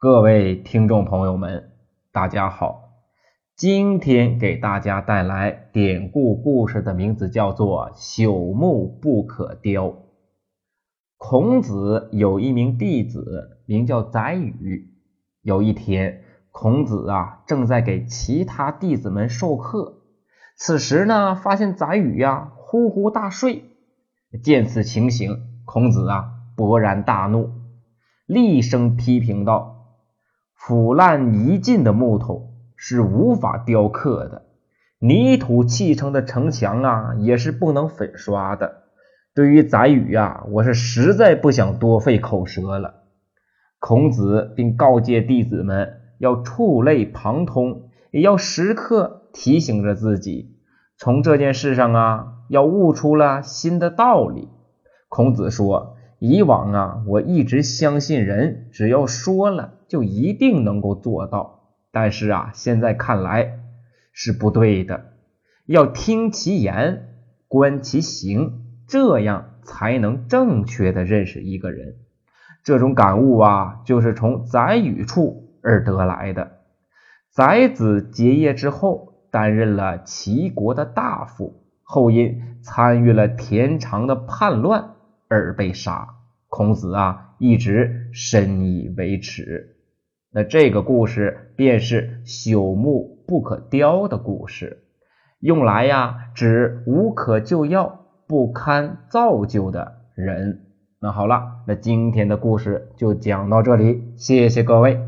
各位听众朋友们，大家好！今天给大家带来典故故事的名字叫做“朽木不可雕”。孔子有一名弟子，名叫宰予。有一天，孔子啊正在给其他弟子们授课，此时呢，发现宰予呀呼呼大睡。见此情形，孔子啊勃然大怒，厉声批评道。腐烂泥尽的木头是无法雕刻的，泥土砌成的城墙啊，也是不能粉刷的。对于宰予呀，我是实在不想多费口舌了。孔子并告诫弟子们要触类旁通，也要时刻提醒着自己，从这件事上啊，要悟出了新的道理。孔子说。以往啊，我一直相信人只要说了就一定能够做到，但是啊，现在看来是不对的，要听其言，观其行，这样才能正确的认识一个人。这种感悟啊，就是从宰予处而得来的。宰子结业之后，担任了齐国的大夫，后因参与了田常的叛乱。而被杀，孔子啊一直深以为耻。那这个故事便是朽木不可雕的故事，用来呀指无可救药、不堪造就的人。那好了，那今天的故事就讲到这里，谢谢各位。